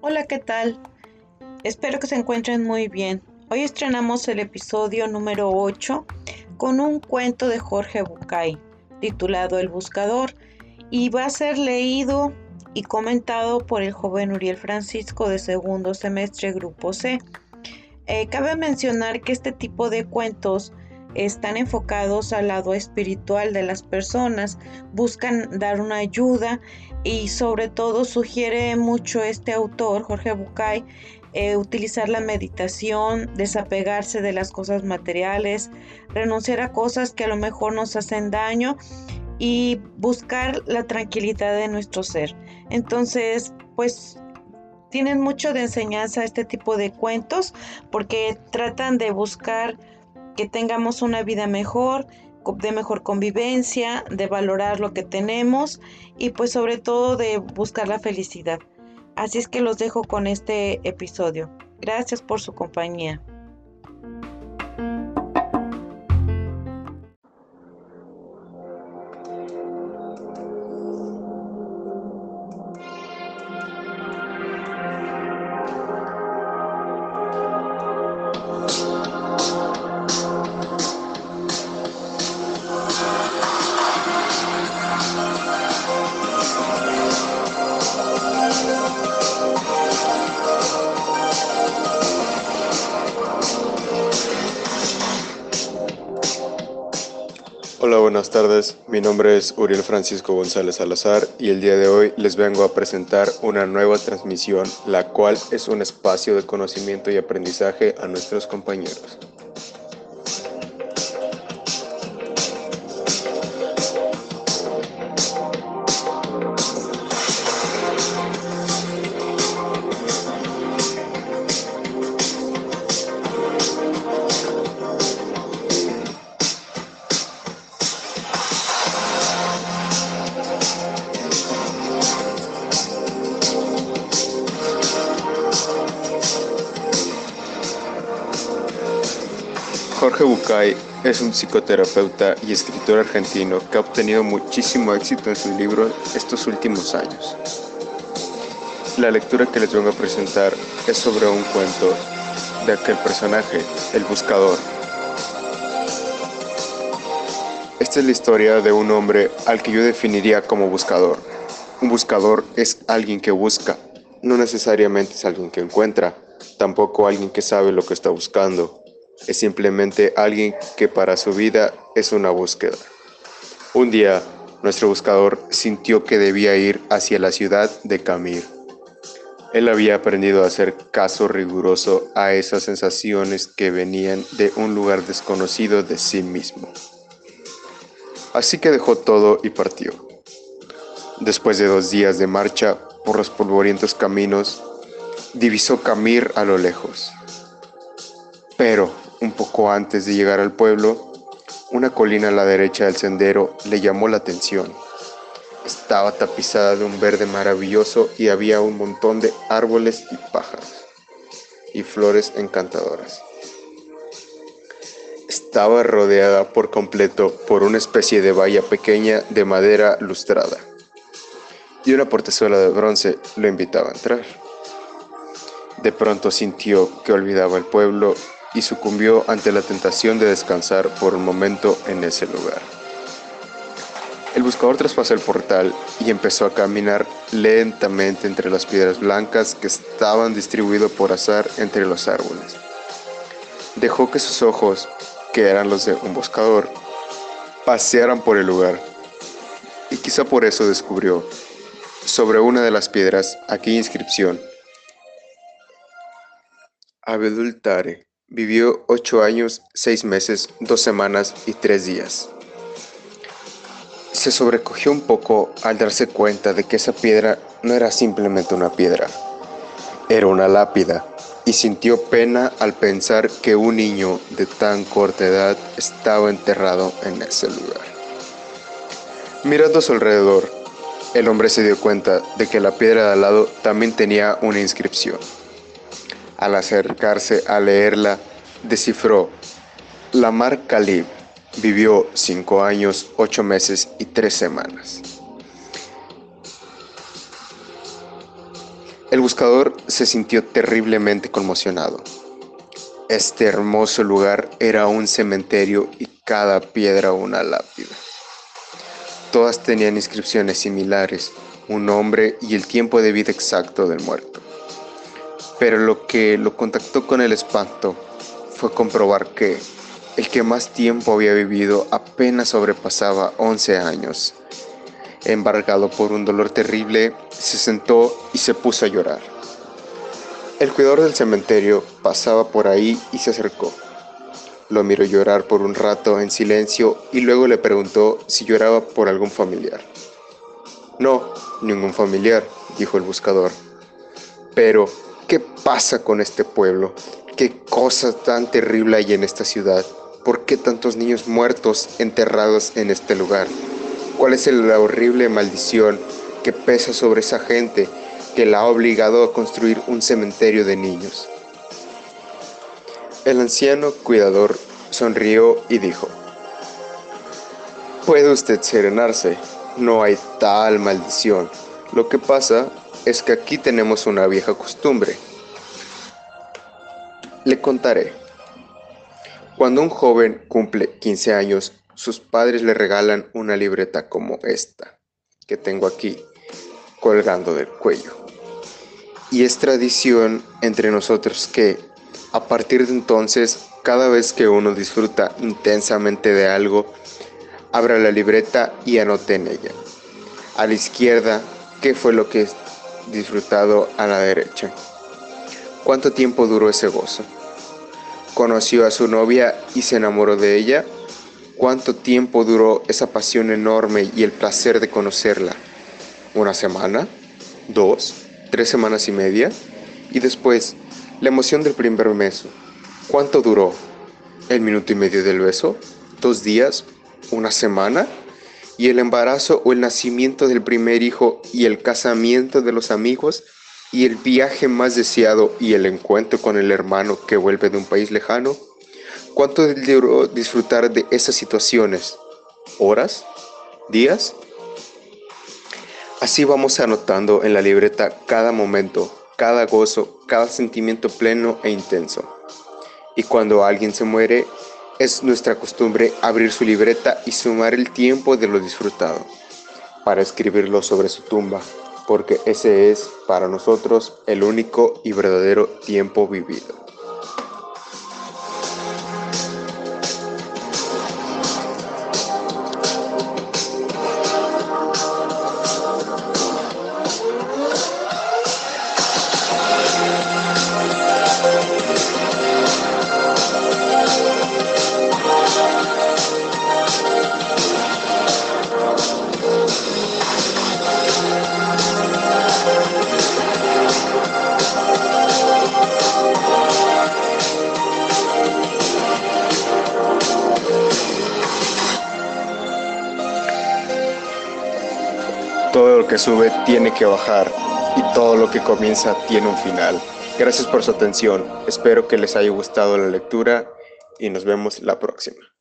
Hola, ¿qué tal? Espero que se encuentren muy bien. Hoy estrenamos el episodio número 8 con un cuento de Jorge Bucay titulado El Buscador y va a ser leído y comentado por el joven Uriel Francisco de segundo semestre Grupo C. Eh, cabe mencionar que este tipo de cuentos están enfocados al lado espiritual de las personas, buscan dar una ayuda y sobre todo sugiere mucho este autor, Jorge Bucay, eh, utilizar la meditación, desapegarse de las cosas materiales, renunciar a cosas que a lo mejor nos hacen daño y buscar la tranquilidad de nuestro ser. Entonces, pues tienen mucho de enseñanza este tipo de cuentos porque tratan de buscar que tengamos una vida mejor, de mejor convivencia, de valorar lo que tenemos y pues sobre todo de buscar la felicidad. Así es que los dejo con este episodio. Gracias por su compañía. Hola, buenas tardes. Mi nombre es Uriel Francisco González Salazar y el día de hoy les vengo a presentar una nueva transmisión, la cual es un espacio de conocimiento y aprendizaje a nuestros compañeros. Jorge Bucay es un psicoterapeuta y escritor argentino que ha obtenido muchísimo éxito en sus libros estos últimos años. La lectura que les vengo a presentar es sobre un cuento de aquel personaje, el buscador. Esta es la historia de un hombre al que yo definiría como buscador. Un buscador es alguien que busca, no necesariamente es alguien que encuentra, tampoco alguien que sabe lo que está buscando es simplemente alguien que para su vida es una búsqueda. Un día, nuestro buscador sintió que debía ir hacia la ciudad de Camir. Él había aprendido a hacer caso riguroso a esas sensaciones que venían de un lugar desconocido de sí mismo. Así que dejó todo y partió. Después de dos días de marcha por los polvorientos caminos, divisó Camir a lo lejos. Pero un poco antes de llegar al pueblo, una colina a la derecha del sendero le llamó la atención. Estaba tapizada de un verde maravilloso y había un montón de árboles y pájaros y flores encantadoras. Estaba rodeada por completo por una especie de valla pequeña de madera lustrada y una portezuela de bronce lo invitaba a entrar. De pronto sintió que olvidaba el pueblo y sucumbió ante la tentación de descansar por un momento en ese lugar. El buscador traspasó el portal y empezó a caminar lentamente entre las piedras blancas que estaban distribuidas por azar entre los árboles. Dejó que sus ojos, que eran los de un buscador, pasearan por el lugar. Y quizá por eso descubrió, sobre una de las piedras, aquella inscripción. Abedul Tare, Vivió ocho años, seis meses, dos semanas y tres días. Se sobrecogió un poco al darse cuenta de que esa piedra no era simplemente una piedra, era una lápida, y sintió pena al pensar que un niño de tan corta edad estaba enterrado en ese lugar. Mirando a su alrededor, el hombre se dio cuenta de que la piedra de al lado también tenía una inscripción. Al acercarse a leerla, descifró la mar Khalib, Vivió cinco años, ocho meses y tres semanas. El buscador se sintió terriblemente conmocionado. Este hermoso lugar era un cementerio y cada piedra una lápida. Todas tenían inscripciones similares, un nombre y el tiempo de vida exacto del muerto. Pero lo que lo contactó con el espanto fue comprobar que el que más tiempo había vivido apenas sobrepasaba 11 años embargado por un dolor terrible, se sentó y se puso a llorar. El cuidador del cementerio pasaba por ahí y se acercó. Lo miró llorar por un rato en silencio y luego le preguntó si lloraba por algún familiar. No, ningún familiar, dijo el buscador. Pero, ¿qué pasa con este pueblo? ¿Qué cosa tan terrible hay en esta ciudad? ¿Por qué tantos niños muertos enterrados en este lugar? ¿Cuál es la horrible maldición que pesa sobre esa gente que la ha obligado a construir un cementerio de niños? El anciano cuidador sonrió y dijo, Puede usted serenarse, no hay tal maldición. Lo que pasa es que aquí tenemos una vieja costumbre. Le contaré. Cuando un joven cumple 15 años, sus padres le regalan una libreta como esta que tengo aquí colgando del cuello. Y es tradición entre nosotros que a partir de entonces, cada vez que uno disfruta intensamente de algo, abra la libreta y anote en ella. A la izquierda, ¿qué fue lo que disfrutado a la derecha? ¿Cuánto tiempo duró ese gozo? ¿Conoció a su novia y se enamoró de ella? ¿Cuánto tiempo duró esa pasión enorme y el placer de conocerla? ¿Una semana? ¿Dos? ¿Tres semanas y media? Y después, la emoción del primer beso. ¿Cuánto duró? ¿El minuto y medio del beso? ¿Dos días? ¿Una semana? ¿Y el embarazo o el nacimiento del primer hijo y el casamiento de los amigos? ¿Y el viaje más deseado y el encuentro con el hermano que vuelve de un país lejano? ¿Cuánto duró disfrutar de esas situaciones? ¿Horas? ¿Días? Así vamos anotando en la libreta cada momento, cada gozo, cada sentimiento pleno e intenso. Y cuando alguien se muere, es nuestra costumbre abrir su libreta y sumar el tiempo de lo disfrutado, para escribirlo sobre su tumba, porque ese es para nosotros el único y verdadero tiempo vivido. Todo lo que sube tiene que bajar y todo lo que comienza tiene un final. Gracias por su atención. Espero que les haya gustado la lectura y nos vemos la próxima.